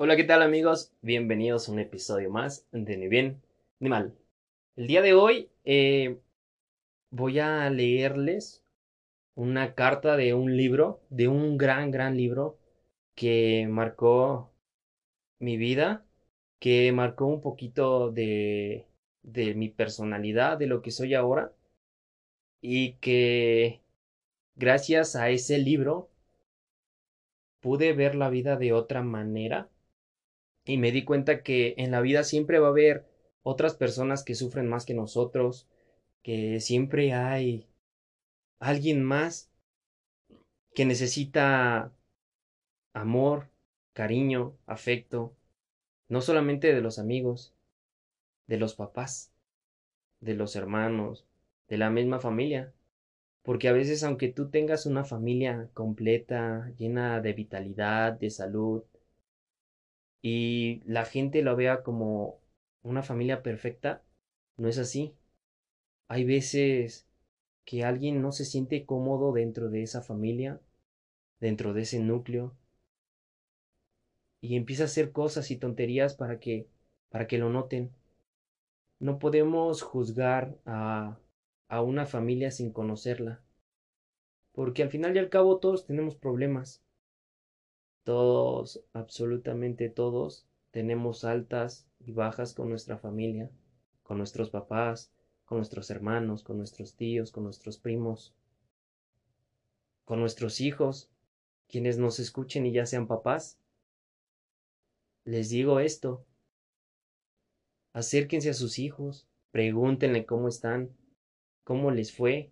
Hola, ¿qué tal amigos? Bienvenidos a un episodio más de Ni Bien ni Mal. El día de hoy eh, voy a leerles una carta de un libro, de un gran, gran libro que marcó mi vida, que marcó un poquito de, de mi personalidad, de lo que soy ahora, y que gracias a ese libro pude ver la vida de otra manera y me di cuenta que en la vida siempre va a haber otras personas que sufren más que nosotros, que siempre hay alguien más que necesita amor, cariño, afecto, no solamente de los amigos, de los papás, de los hermanos, de la misma familia. Porque a veces aunque tú tengas una familia completa, llena de vitalidad, de salud, y la gente lo vea como una familia perfecta, no es así. Hay veces que alguien no se siente cómodo dentro de esa familia, dentro de ese núcleo, y empieza a hacer cosas y tonterías para que para que lo noten. No podemos juzgar a a una familia sin conocerla, porque al final y al cabo todos tenemos problemas. Todos, absolutamente todos, tenemos altas y bajas con nuestra familia, con nuestros papás, con nuestros hermanos, con nuestros tíos, con nuestros primos, con nuestros hijos, quienes nos escuchen y ya sean papás. Les digo esto. Acérquense a sus hijos, pregúntenle cómo están, cómo les fue.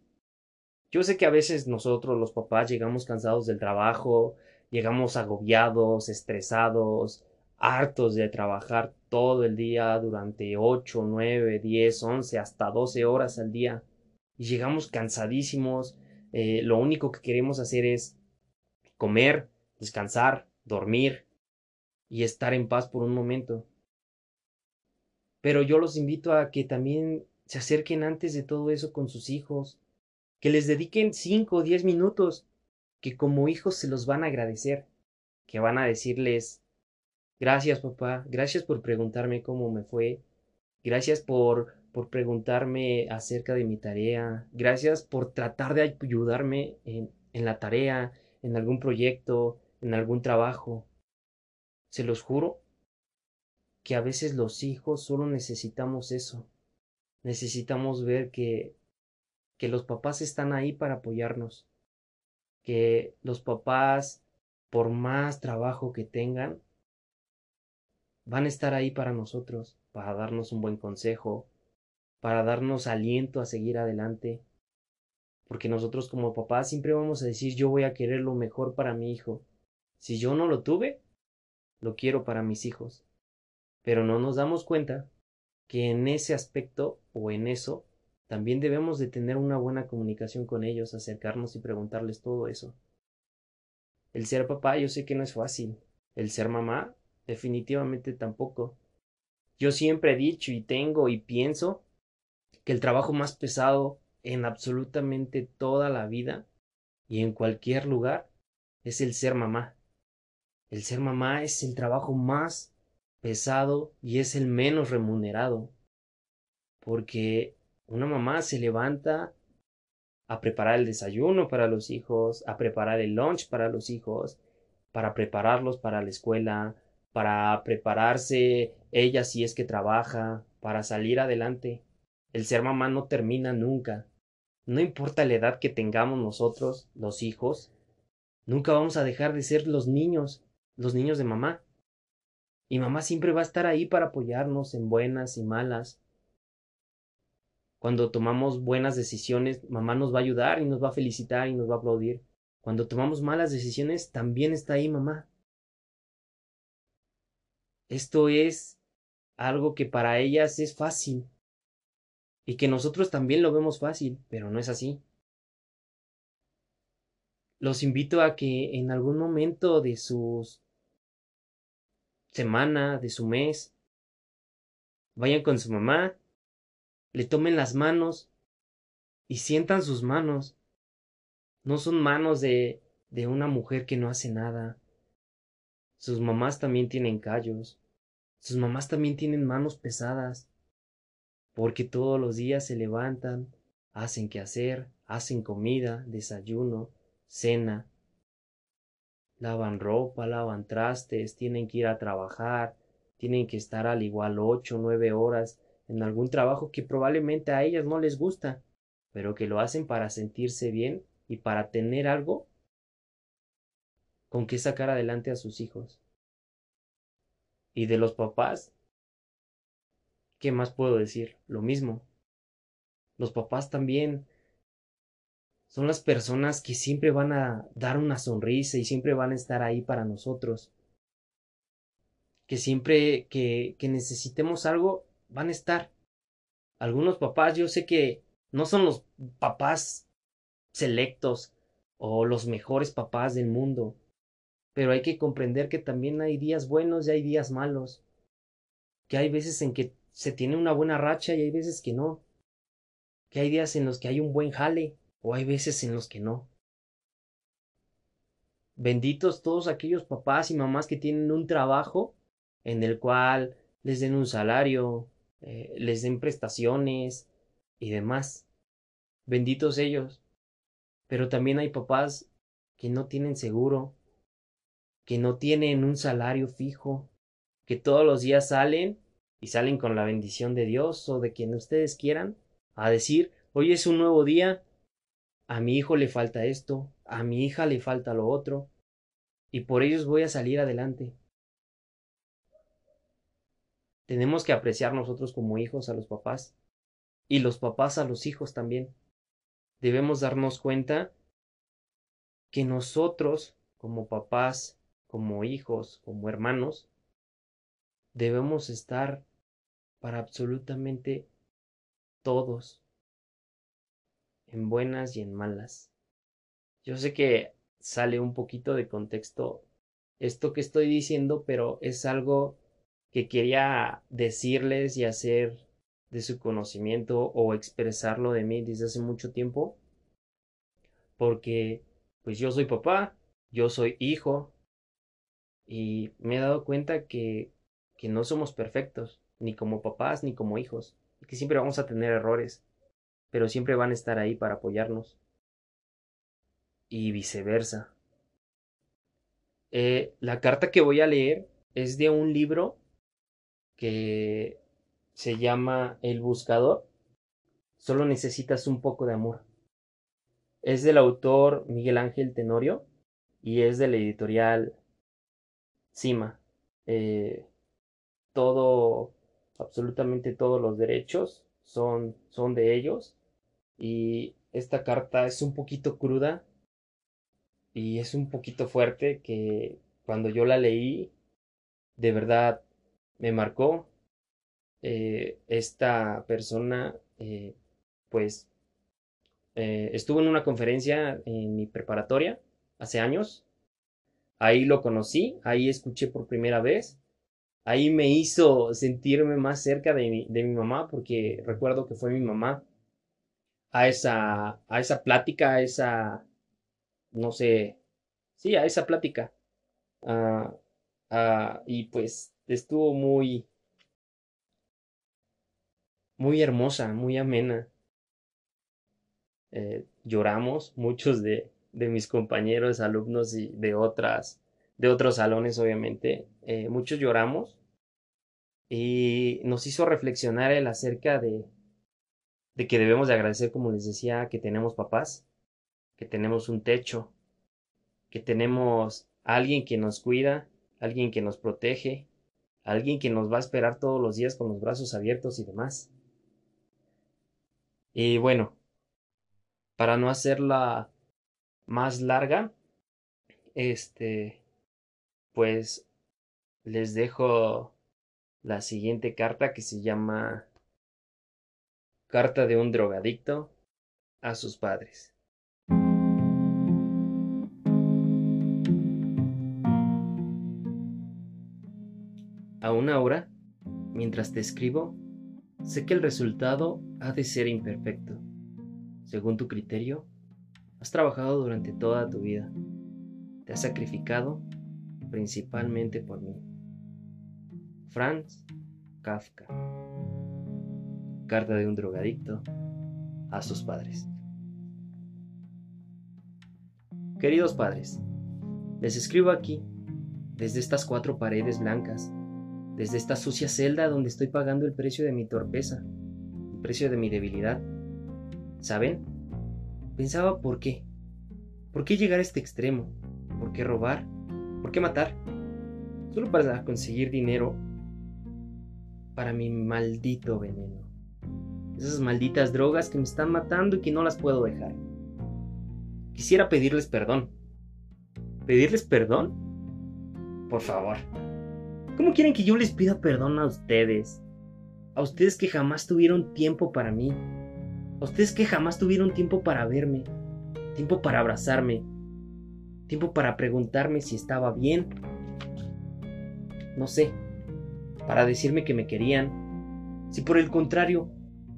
Yo sé que a veces nosotros los papás llegamos cansados del trabajo, llegamos agobiados, estresados, hartos de trabajar todo el día durante ocho, nueve, diez, once, hasta doce horas al día y llegamos cansadísimos. Eh, lo único que queremos hacer es comer, descansar, dormir y estar en paz por un momento. Pero yo los invito a que también se acerquen antes de todo eso con sus hijos, que les dediquen cinco o diez minutos que como hijos se los van a agradecer, que van a decirles gracias papá, gracias por preguntarme cómo me fue, gracias por por preguntarme acerca de mi tarea, gracias por tratar de ayudarme en, en la tarea, en algún proyecto, en algún trabajo. Se los juro que a veces los hijos solo necesitamos eso. Necesitamos ver que que los papás están ahí para apoyarnos, que los papás, por más trabajo que tengan, van a estar ahí para nosotros, para darnos un buen consejo, para darnos aliento a seguir adelante, porque nosotros como papás siempre vamos a decir yo voy a querer lo mejor para mi hijo. Si yo no lo tuve, lo quiero para mis hijos. Pero no nos damos cuenta que en ese aspecto o en eso también debemos de tener una buena comunicación con ellos, acercarnos y preguntarles todo eso. El ser papá yo sé que no es fácil. El ser mamá definitivamente tampoco. Yo siempre he dicho y tengo y pienso que el trabajo más pesado en absolutamente toda la vida y en cualquier lugar es el ser mamá. El ser mamá es el trabajo más pesado y es el menos remunerado. Porque una mamá se levanta a preparar el desayuno para los hijos, a preparar el lunch para los hijos, para prepararlos para la escuela, para prepararse ella si es que trabaja, para salir adelante. El ser mamá no termina nunca. No importa la edad que tengamos nosotros, los hijos, nunca vamos a dejar de ser los niños, los niños de mamá. Y mamá siempre va a estar ahí para apoyarnos en buenas y malas, cuando tomamos buenas decisiones, mamá nos va a ayudar y nos va a felicitar y nos va a aplaudir. Cuando tomamos malas decisiones, también está ahí mamá. Esto es algo que para ellas es fácil y que nosotros también lo vemos fácil, pero no es así. Los invito a que en algún momento de su semana, de su mes, vayan con su mamá le tomen las manos y sientan sus manos. No son manos de, de una mujer que no hace nada. Sus mamás también tienen callos. Sus mamás también tienen manos pesadas. Porque todos los días se levantan, hacen que hacer, hacen comida, desayuno, cena, lavan ropa, lavan trastes, tienen que ir a trabajar, tienen que estar al igual ocho, nueve horas en algún trabajo que probablemente a ellas no les gusta, pero que lo hacen para sentirse bien y para tener algo con que sacar adelante a sus hijos. Y de los papás, ¿qué más puedo decir? Lo mismo. Los papás también son las personas que siempre van a dar una sonrisa y siempre van a estar ahí para nosotros. Que siempre que, que necesitemos algo, van a estar. Algunos papás, yo sé que no son los papás selectos o los mejores papás del mundo, pero hay que comprender que también hay días buenos y hay días malos, que hay veces en que se tiene una buena racha y hay veces que no, que hay días en los que hay un buen jale o hay veces en los que no. Benditos todos aquellos papás y mamás que tienen un trabajo en el cual les den un salario, eh, les den prestaciones y demás. Benditos ellos. Pero también hay papás que no tienen seguro, que no tienen un salario fijo, que todos los días salen y salen con la bendición de Dios o de quien ustedes quieran a decir, hoy es un nuevo día, a mi hijo le falta esto, a mi hija le falta lo otro, y por ellos voy a salir adelante. Tenemos que apreciar nosotros como hijos a los papás y los papás a los hijos también. Debemos darnos cuenta que nosotros como papás, como hijos, como hermanos, debemos estar para absolutamente todos, en buenas y en malas. Yo sé que sale un poquito de contexto esto que estoy diciendo, pero es algo que quería decirles y hacer de su conocimiento o expresarlo de mí desde hace mucho tiempo. Porque pues yo soy papá, yo soy hijo y me he dado cuenta que, que no somos perfectos, ni como papás ni como hijos, y que siempre vamos a tener errores, pero siempre van a estar ahí para apoyarnos. Y viceversa. Eh, la carta que voy a leer es de un libro que se llama El Buscador. Solo necesitas un poco de amor. Es del autor Miguel Ángel Tenorio y es de la editorial Cima. Eh, todo, absolutamente todos los derechos son, son de ellos. Y esta carta es un poquito cruda y es un poquito fuerte que cuando yo la leí, de verdad me marcó. Eh, esta persona, eh, pues, eh, estuvo en una conferencia en mi preparatoria hace años. Ahí lo conocí, ahí escuché por primera vez. Ahí me hizo sentirme más cerca de mi, de mi mamá, porque recuerdo que fue mi mamá a esa, a esa plática, a esa, no sé, sí, a esa plática. Ah, y pues estuvo muy, muy hermosa, muy amena. Eh, lloramos, muchos de, de, mis compañeros, alumnos y de otras, de otros salones, obviamente, eh, muchos lloramos y nos hizo reflexionar el acerca de, de que debemos de agradecer, como les decía, que tenemos papás, que tenemos un techo, que tenemos alguien que nos cuida, alguien que nos protege, alguien que nos va a esperar todos los días con los brazos abiertos y demás. Y bueno, para no hacerla más larga, este, pues les dejo la siguiente carta que se llama Carta de un drogadicto a sus padres. Aún ahora, mientras te escribo, sé que el resultado ha de ser imperfecto. Según tu criterio, has trabajado durante toda tu vida. Te has sacrificado, principalmente por mí. Franz Kafka. Carta de un drogadicto a sus padres. Queridos padres, les escribo aquí, desde estas cuatro paredes blancas, desde esta sucia celda donde estoy pagando el precio de mi torpeza, el precio de mi debilidad. ¿Saben? Pensaba por qué. ¿Por qué llegar a este extremo? ¿Por qué robar? ¿Por qué matar? Solo para conseguir dinero para mi maldito veneno. Esas malditas drogas que me están matando y que no las puedo dejar. Quisiera pedirles perdón. ¿Pedirles perdón? Por favor. ¿Cómo quieren que yo les pida perdón a ustedes? A ustedes que jamás tuvieron tiempo para mí. A ustedes que jamás tuvieron tiempo para verme. Tiempo para abrazarme. Tiempo para preguntarme si estaba bien. No sé. Para decirme que me querían. Si por el contrario,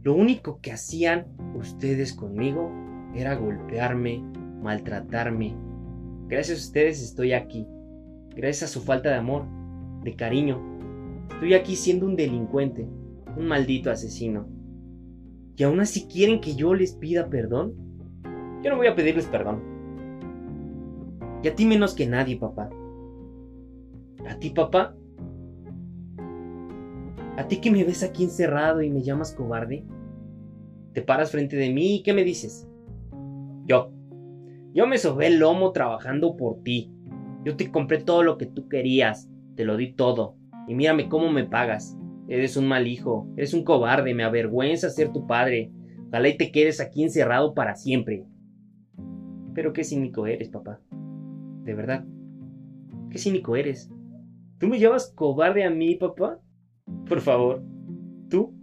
lo único que hacían ustedes conmigo era golpearme, maltratarme. Gracias a ustedes estoy aquí. Gracias a su falta de amor, de cariño. Estoy aquí siendo un delincuente, un maldito asesino. ¿Y aún así quieren que yo les pida perdón? Yo no voy a pedirles perdón. Y a ti menos que nadie, papá. ¿A ti, papá? ¿A ti que me ves aquí encerrado y me llamas cobarde? Te paras frente de mí y ¿qué me dices? Yo. Yo me sobé el lomo trabajando por ti. Yo te compré todo lo que tú querías. Te lo di todo. Y mírame cómo me pagas. Eres un mal hijo. Eres un cobarde. Me avergüenza ser tu padre. Ojalá y te quedes aquí encerrado para siempre. Pero qué cínico eres, papá. De verdad. Qué cínico eres. ¿Tú me llamas cobarde a mí, papá? Por favor. ¿Tú?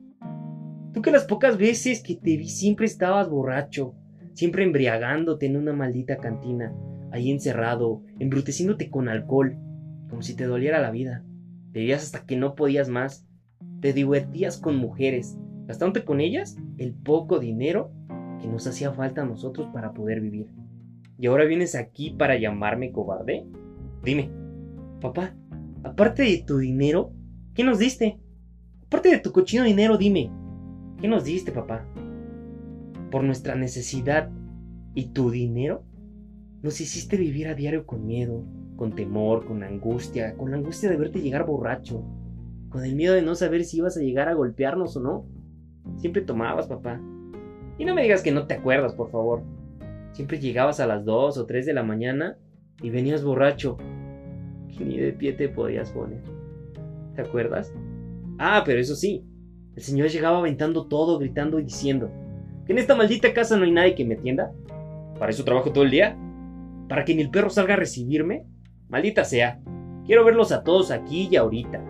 Tú que las pocas veces que te vi siempre estabas borracho, siempre embriagándote en una maldita cantina, ahí encerrado, embruteciéndote con alcohol, como si te doliera la vida. Bebías hasta que no podías más. Te divertías con mujeres, gastándote con ellas el poco dinero que nos hacía falta a nosotros para poder vivir. ¿Y ahora vienes aquí para llamarme cobarde? Dime, papá, aparte de tu dinero, ¿qué nos diste? Aparte de tu cochino dinero, dime, ¿qué nos diste, papá? Por nuestra necesidad y tu dinero, nos hiciste vivir a diario con miedo, con temor, con angustia, con la angustia de verte llegar borracho, con el miedo de no saber si ibas a llegar a golpearnos o no. Siempre tomabas, papá. Y no me digas que no te acuerdas, por favor. Siempre llegabas a las 2 o 3 de la mañana y venías borracho. Que ni de pie te podías poner. ¿Te acuerdas? Ah, pero eso sí, el señor llegaba aventando todo, gritando y diciendo, que en esta maldita casa no hay nadie que me atienda. ¿Para eso trabajo todo el día? ¿Para que ni el perro salga a recibirme? Maldita sea. Quiero verlos a todos aquí y ahorita.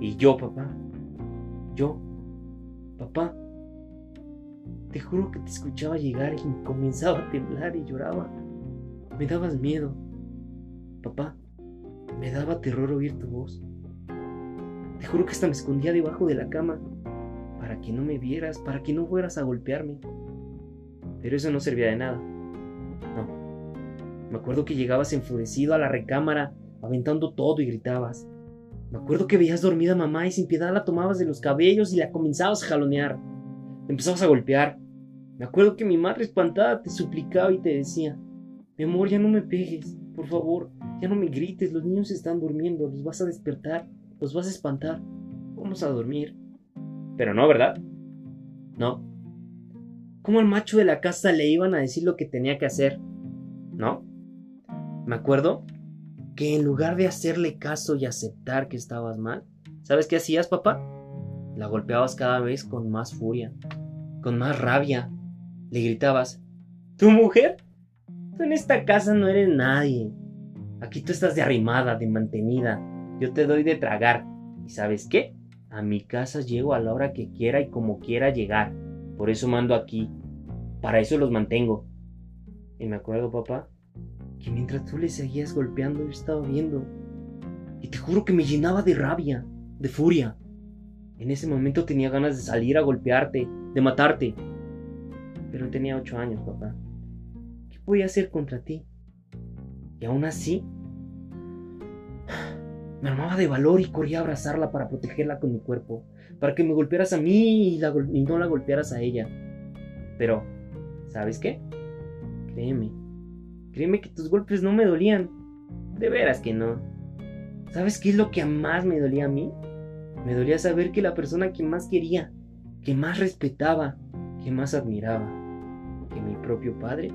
Y yo, papá. Yo. Papá. Te juro que te escuchaba llegar y comenzaba a temblar y lloraba. Me dabas miedo. Papá, me daba terror oír tu voz. Te juro que hasta me escondía debajo de la cama para que no me vieras, para que no fueras a golpearme. Pero eso no servía de nada. No. Me acuerdo que llegabas enfurecido a la recámara, aventando todo y gritabas. Me acuerdo que veías dormida a mamá y sin piedad la tomabas de los cabellos y la comenzabas a jalonear. empezabas a golpear. Me acuerdo que mi madre espantada te suplicaba y te decía, mi amor, ya no me pegues, por favor, ya no me grites, los niños están durmiendo, los vas a despertar, los vas a espantar, vamos a dormir. Pero no, ¿verdad? No. ¿Cómo al macho de la casa le iban a decir lo que tenía que hacer? ¿No? Me acuerdo que en lugar de hacerle caso y aceptar que estabas mal, ¿sabes qué hacías, papá? La golpeabas cada vez con más furia, con más rabia, le gritabas, ¿tu mujer? Tú en esta casa no eres nadie. Aquí tú estás de arrimada, de mantenida. Yo te doy de tragar. ¿Y sabes qué? A mi casa llego a la hora que quiera y como quiera llegar. Por eso mando aquí. Para eso los mantengo. Y me acuerdo, papá, que mientras tú le seguías golpeando, yo estaba viendo. Y te juro que me llenaba de rabia, de furia. En ese momento tenía ganas de salir a golpearte, de matarte. Pero tenía ocho años, papá. ¿Qué podía hacer contra ti? Y aún así, Me armaba de valor y corría a abrazarla para protegerla con mi cuerpo, para que me golpearas a mí y, y no la golpearas a ella. Pero, ¿sabes qué? Créeme, créeme que tus golpes no me dolían. De veras que no. ¿Sabes qué es lo que más me dolía a mí? Me dolía saber que la persona que más quería, que más respetaba, que más admiraba, que mi propio padre,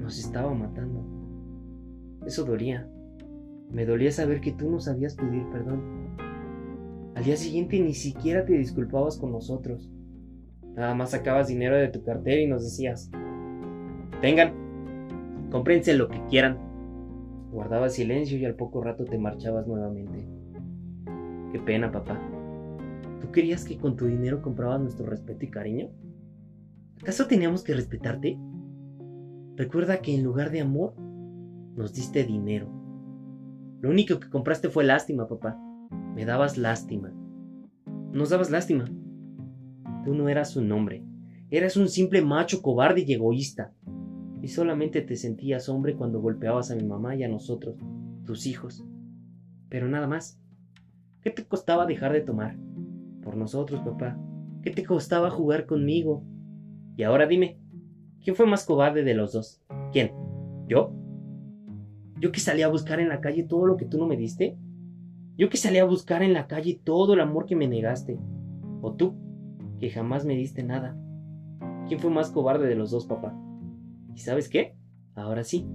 nos estaba matando. Eso dolía. Me dolía saber que tú no sabías pedir perdón. Al día siguiente ni siquiera te disculpabas con nosotros. Nada más sacabas dinero de tu cartera y nos decías, tengan, cómprense lo que quieran. Guardabas silencio y al poco rato te marchabas nuevamente. Qué pena, papá. ¿Tú querías que con tu dinero comprabas nuestro respeto y cariño? ¿Acaso teníamos que respetarte? Recuerda que en lugar de amor, nos diste dinero. Lo único que compraste fue lástima, papá. Me dabas lástima. Nos dabas lástima. Tú no eras un hombre. Eras un simple macho cobarde y egoísta. Y solamente te sentías hombre cuando golpeabas a mi mamá y a nosotros, tus hijos. Pero nada más. ¿Qué te costaba dejar de tomar? Por nosotros, papá. ¿Qué te costaba jugar conmigo? Y ahora dime, ¿quién fue más cobarde de los dos? ¿Quién? ¿Yo? ¿Yo que salí a buscar en la calle todo lo que tú no me diste? ¿Yo que salí a buscar en la calle todo el amor que me negaste? ¿O tú, que jamás me diste nada? ¿Quién fue más cobarde de los dos, papá? ¿Y sabes qué? Ahora sí.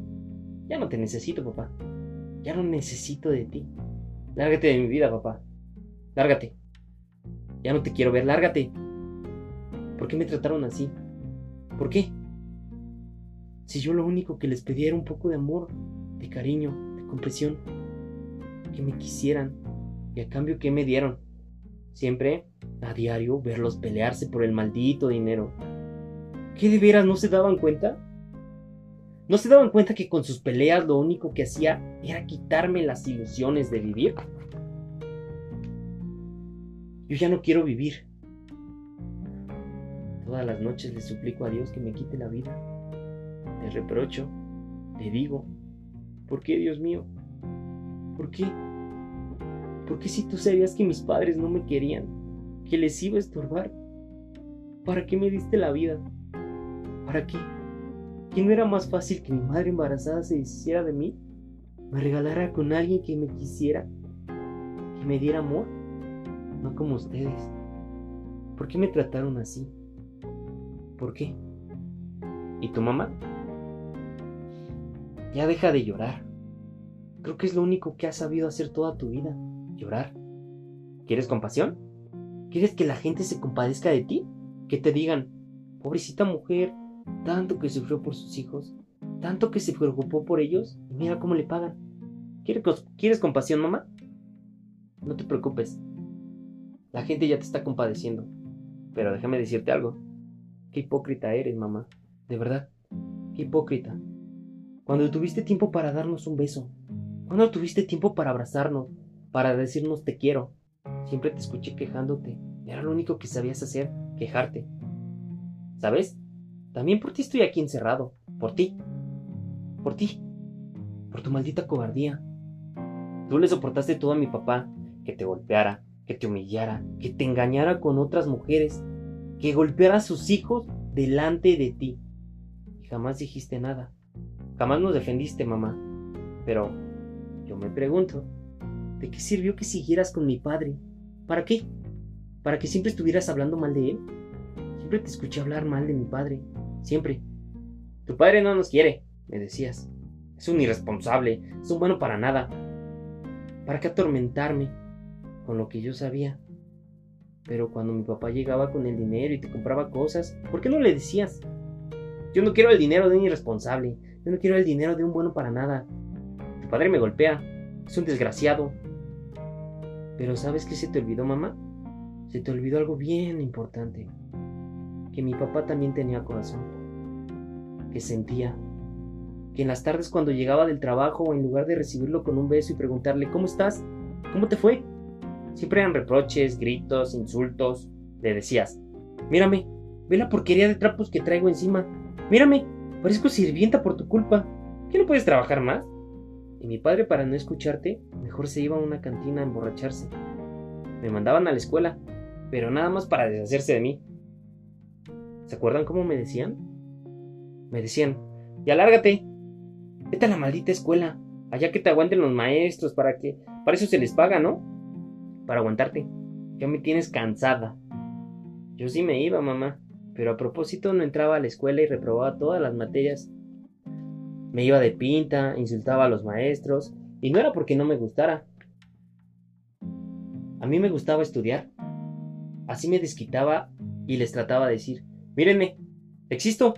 Ya no te necesito, papá. Ya no necesito de ti. Lárgate de mi vida, papá. Lárgate. Ya no te quiero ver, lárgate. ¿Por qué me trataron así? ¿Por qué? Si yo lo único que les pedía era un poco de amor, de cariño, de comprensión. Que me quisieran. ¿Y a cambio qué me dieron? Siempre, a diario, verlos pelearse por el maldito dinero. ¿Qué de veras no se daban cuenta? ¿No se daban cuenta que con sus peleas lo único que hacía era quitarme las ilusiones de vivir? Yo ya no quiero vivir. Todas las noches le suplico a Dios que me quite la vida. Le reprocho, le digo, ¿por qué, Dios mío? ¿Por qué? ¿Por qué si tú sabías que mis padres no me querían, que les iba a estorbar? ¿Para qué me diste la vida? ¿Para qué? ¿Que no era más fácil que mi madre embarazada se deshiciera de mí? ¿Me regalara con alguien que me quisiera? ¿Que me diera amor? No como ustedes. ¿Por qué me trataron así? ¿Por qué? ¿Y tu mamá? Ya deja de llorar. Creo que es lo único que has sabido hacer toda tu vida. Llorar. ¿Quieres compasión? ¿Quieres que la gente se compadezca de ti? Que te digan, pobrecita mujer, tanto que sufrió por sus hijos, tanto que se preocupó por ellos, y mira cómo le pagan. ¿Quieres, compasión, mamá? No te preocupes. La gente ya te está compadeciendo. Pero déjame decirte algo. Qué hipócrita eres, mamá. De verdad. Qué hipócrita. Cuando tuviste tiempo para darnos un beso. Cuando tuviste tiempo para abrazarnos. Para decirnos te quiero. Siempre te escuché quejándote. Era lo único que sabías hacer. Quejarte. ¿Sabes? También por ti estoy aquí encerrado. Por ti. Por ti. Por tu maldita cobardía. Tú le soportaste todo a mi papá. Que te golpeara, que te humillara, que te engañara con otras mujeres, que golpeara a sus hijos delante de ti. Y jamás dijiste nada. Jamás nos defendiste, mamá. Pero yo me pregunto, ¿de qué sirvió que siguieras con mi padre? ¿Para qué? ¿Para que siempre estuvieras hablando mal de él? Siempre te escuché hablar mal de mi padre. Siempre. Tu padre no nos quiere, me decías. Es un irresponsable, es un bueno para nada. ¿Para qué atormentarme con lo que yo sabía? Pero cuando mi papá llegaba con el dinero y te compraba cosas, ¿por qué no le decías? Yo no quiero el dinero de un irresponsable, yo no quiero el dinero de un bueno para nada. Tu padre me golpea, es un desgraciado. Pero ¿sabes qué se te olvidó, mamá? Se te olvidó algo bien importante que mi papá también tenía corazón, que sentía, que en las tardes cuando llegaba del trabajo, en lugar de recibirlo con un beso y preguntarle, ¿cómo estás? ¿Cómo te fue? Siempre eran reproches, gritos, insultos. Le decías, mírame, ve la porquería de trapos que traigo encima. Mírame, parezco sirvienta por tu culpa. ¿Qué no puedes trabajar más? Y mi padre, para no escucharte, mejor se iba a una cantina a emborracharse. Me mandaban a la escuela, pero nada más para deshacerse de mí. ¿Se acuerdan cómo me decían? Me decían, ya lárgate, vete a la maldita escuela, allá que te aguanten los maestros, para que, para eso se les paga, ¿no? Para aguantarte. Ya me tienes cansada. Yo sí me iba, mamá, pero a propósito no entraba a la escuela y reprobaba todas las materias. Me iba de pinta, insultaba a los maestros, y no era porque no me gustara. A mí me gustaba estudiar. Así me desquitaba y les trataba de decir, mírenme, existo.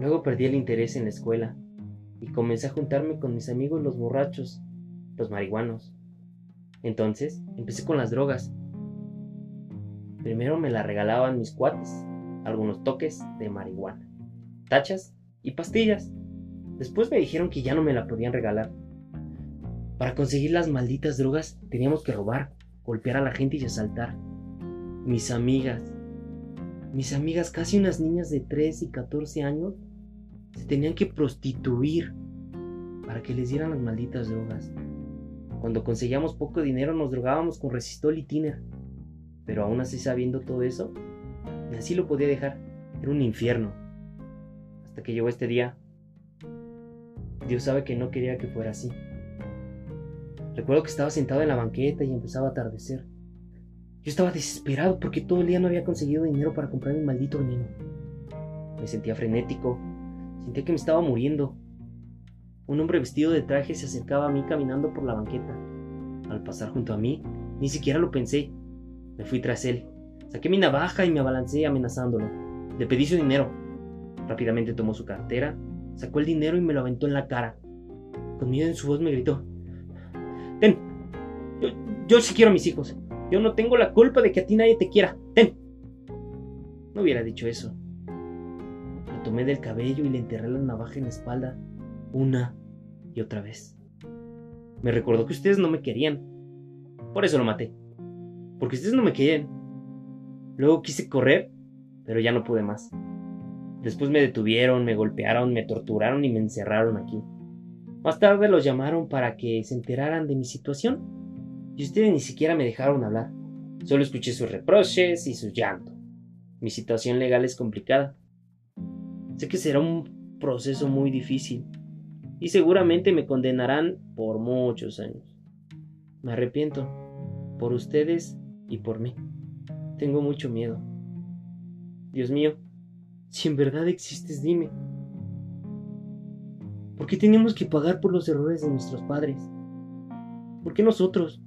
Luego perdí el interés en la escuela y comencé a juntarme con mis amigos los borrachos, los marihuanos. Entonces empecé con las drogas. Primero me la regalaban mis cuates, algunos toques de marihuana, tachas y pastillas. Después me dijeron que ya no me la podían regalar. Para conseguir las malditas drogas teníamos que robar, golpear a la gente y asaltar. Mis amigas, mis amigas, casi unas niñas de 13 y 14 años, se tenían que prostituir para que les dieran las malditas drogas. Cuando conseguíamos poco dinero nos drogábamos con resistol y tiner. Pero aún así sabiendo todo eso, ni así lo podía dejar. Era un infierno. Hasta que llegó este día. Dios sabe que no quería que fuera así. Recuerdo que estaba sentado en la banqueta y empezaba a atardecer. Yo estaba desesperado porque todo el día no había conseguido dinero para comprar mi maldito veneno. Me sentía frenético. Sentía que me estaba muriendo. Un hombre vestido de traje se acercaba a mí caminando por la banqueta. Al pasar junto a mí, ni siquiera lo pensé. Me fui tras él. Saqué mi navaja y me abalancé amenazándolo. Le pedí su dinero. Rápidamente tomó su cartera, sacó el dinero y me lo aventó en la cara. Con miedo en su voz me gritó. Ten. Yo, yo sí quiero a mis hijos. Yo no tengo la culpa de que a ti nadie te quiera. Ten. No hubiera dicho eso. Lo tomé del cabello y le enterré la navaja en la espalda una y otra vez. Me recordó que ustedes no me querían. Por eso lo maté. Porque ustedes no me querían. Luego quise correr, pero ya no pude más. Después me detuvieron, me golpearon, me torturaron y me encerraron aquí. Más tarde los llamaron para que se enteraran de mi situación. Y ustedes ni siquiera me dejaron hablar. Solo escuché sus reproches y su llanto. Mi situación legal es complicada. Sé que será un proceso muy difícil, y seguramente me condenarán por muchos años. Me arrepiento, por ustedes y por mí. Tengo mucho miedo. Dios mío, si en verdad existes, dime. ¿Por qué tenemos que pagar por los errores de nuestros padres? ¿Por qué nosotros?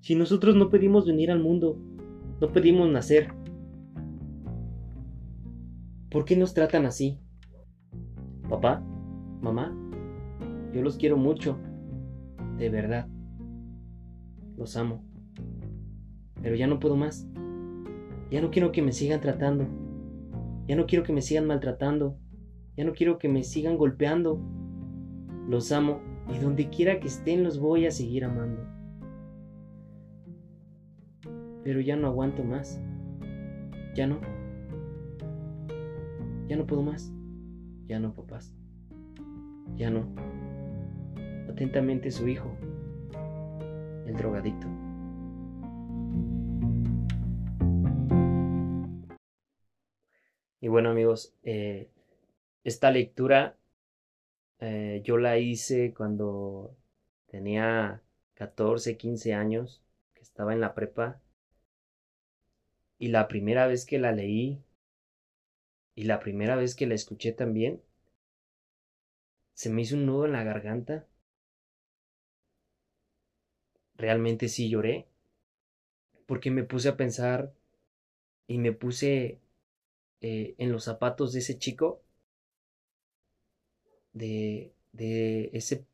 Si nosotros no pedimos venir al mundo, no pedimos nacer. ¿Por qué nos tratan así? Papá, mamá, yo los quiero mucho, de verdad. Los amo. Pero ya no puedo más. Ya no quiero que me sigan tratando. Ya no quiero que me sigan maltratando. Ya no quiero que me sigan golpeando. Los amo y donde quiera que estén los voy a seguir amando. Pero ya no aguanto más. Ya no. Ya no puedo más. Ya no, papás. Ya no. Atentamente su hijo, el drogadicto. Y bueno amigos, eh, esta lectura eh, yo la hice cuando tenía 14, 15 años, que estaba en la prepa. Y la primera vez que la leí y la primera vez que la escuché también, se me hizo un nudo en la garganta. Realmente sí lloré, porque me puse a pensar y me puse eh, en los zapatos de ese chico, de, de ese,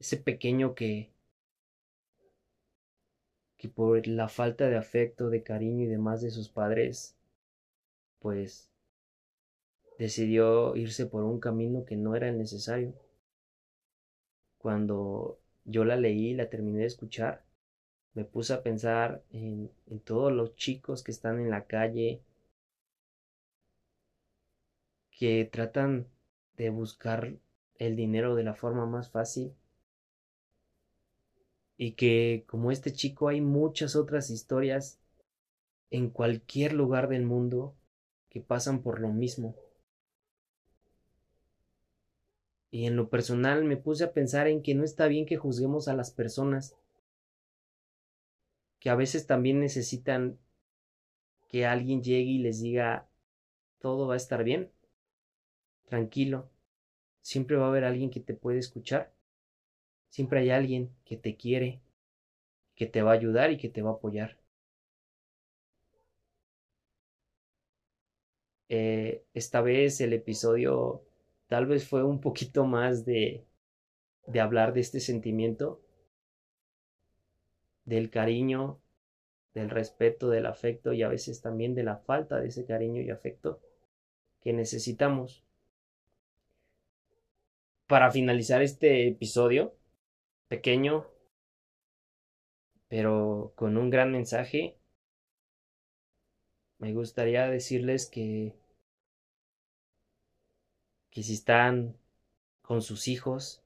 ese pequeño que, que por la falta de afecto, de cariño y demás de sus padres, pues decidió irse por un camino que no era el necesario. Cuando yo la leí, la terminé de escuchar, me puse a pensar en, en todos los chicos que están en la calle, que tratan de buscar el dinero de la forma más fácil y que como este chico hay muchas otras historias en cualquier lugar del mundo que pasan por lo mismo. Y en lo personal me puse a pensar en que no está bien que juzguemos a las personas, que a veces también necesitan que alguien llegue y les diga todo va a estar bien, tranquilo, siempre va a haber alguien que te puede escuchar, siempre hay alguien que te quiere, que te va a ayudar y que te va a apoyar. Eh, esta vez el episodio tal vez fue un poquito más de, de hablar de este sentimiento, del cariño, del respeto, del afecto y a veces también de la falta de ese cariño y afecto que necesitamos. Para finalizar este episodio, pequeño, pero con un gran mensaje, me gustaría decirles que que si están con sus hijos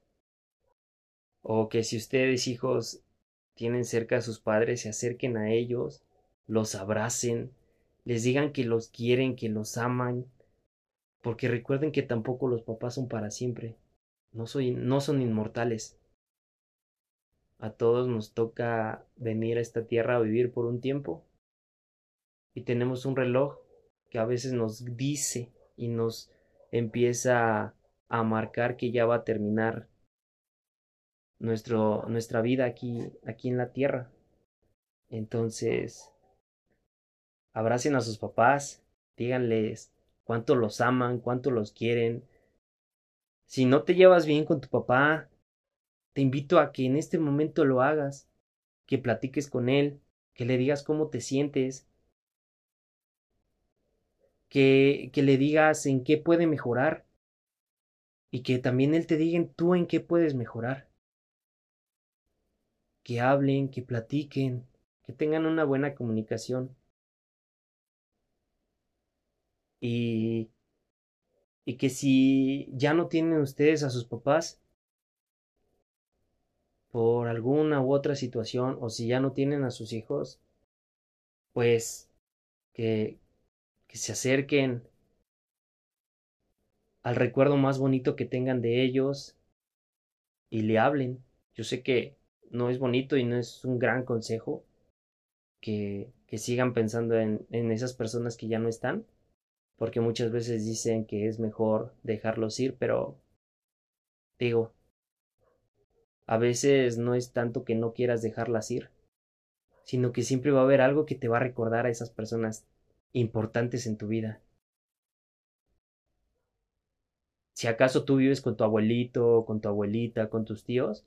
o que si ustedes hijos tienen cerca a sus padres se acerquen a ellos, los abracen, les digan que los quieren, que los aman, porque recuerden que tampoco los papás son para siempre, no, soy, no son inmortales. A todos nos toca venir a esta tierra a vivir por un tiempo y tenemos un reloj que a veces nos dice y nos empieza a marcar que ya va a terminar nuestro, nuestra vida aquí, aquí en la tierra. Entonces, abracen a sus papás, díganles cuánto los aman, cuánto los quieren. Si no te llevas bien con tu papá, te invito a que en este momento lo hagas, que platiques con él, que le digas cómo te sientes, que, que le digas en qué puede mejorar y que también él te diga tú en qué puedes mejorar. Que hablen, que platiquen, que tengan una buena comunicación. Y, y que si ya no tienen ustedes a sus papás por alguna u otra situación o si ya no tienen a sus hijos, pues que, que se acerquen al recuerdo más bonito que tengan de ellos y le hablen. Yo sé que no es bonito y no es un gran consejo que, que sigan pensando en, en esas personas que ya no están, porque muchas veces dicen que es mejor dejarlos ir, pero digo, a veces no es tanto que no quieras dejarlas ir, sino que siempre va a haber algo que te va a recordar a esas personas importantes en tu vida. Si acaso tú vives con tu abuelito, con tu abuelita, con tus tíos,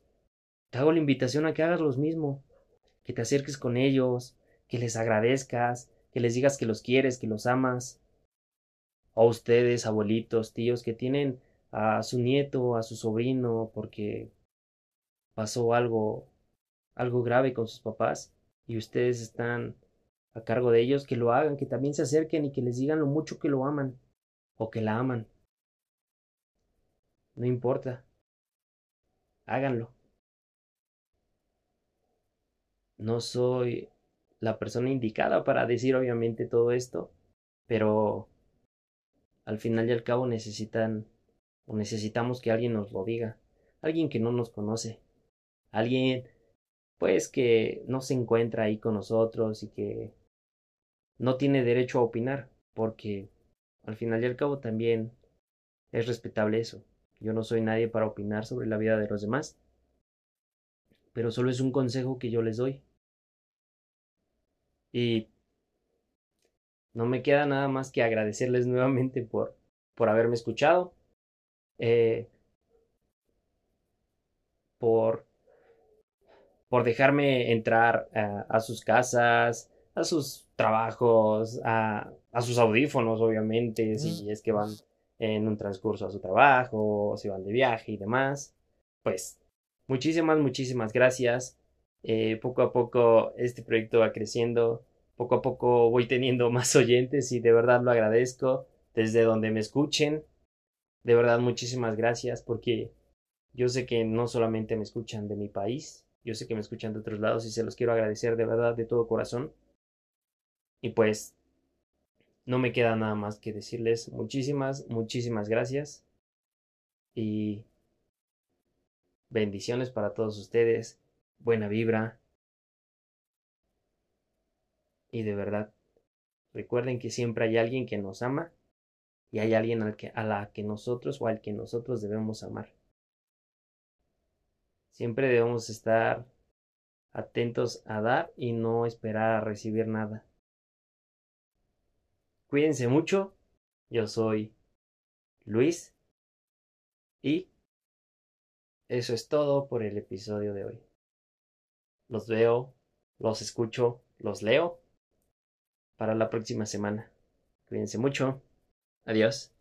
te hago la invitación a que hagas lo mismo, que te acerques con ellos, que les agradezcas, que les digas que los quieres, que los amas. O ustedes, abuelitos, tíos, que tienen a su nieto, a su sobrino, porque pasó algo, algo grave con sus papás, y ustedes están a cargo de ellos, que lo hagan, que también se acerquen y que les digan lo mucho que lo aman o que la aman. No importa. Háganlo. No soy la persona indicada para decir obviamente todo esto, pero al final y al cabo necesitan o necesitamos que alguien nos lo diga, alguien que no nos conoce, alguien pues que no se encuentra ahí con nosotros y que no tiene derecho a opinar, porque al final y al cabo también es respetable eso. Yo no soy nadie para opinar sobre la vida de los demás, pero solo es un consejo que yo les doy. Y no me queda nada más que agradecerles nuevamente por, por haberme escuchado, eh, por, por dejarme entrar a sus casas, a sus trabajos, a, a sus audífonos, obviamente, si es que van en un transcurso a su trabajo, si van de viaje y demás. Pues muchísimas, muchísimas gracias. Eh, poco a poco este proyecto va creciendo, poco a poco voy teniendo más oyentes y de verdad lo agradezco desde donde me escuchen. De verdad muchísimas gracias porque yo sé que no solamente me escuchan de mi país, Yo sé que me escuchan de otros lados y se los quiero agradecer de verdad, de todo corazón. Y pues, no me queda nada más que decirles muchísimas, muchísimas gracias. Y bendiciones para todos ustedes. Buena vibra. Y de verdad, recuerden que siempre hay alguien que nos ama y hay alguien al que, a la que nosotros o al que nosotros debemos amar. Siempre debemos estar atentos a dar y no esperar a recibir nada. Cuídense mucho. Yo soy Luis. Y eso es todo por el episodio de hoy. Los veo, los escucho, los leo para la próxima semana. Cuídense mucho. Adiós.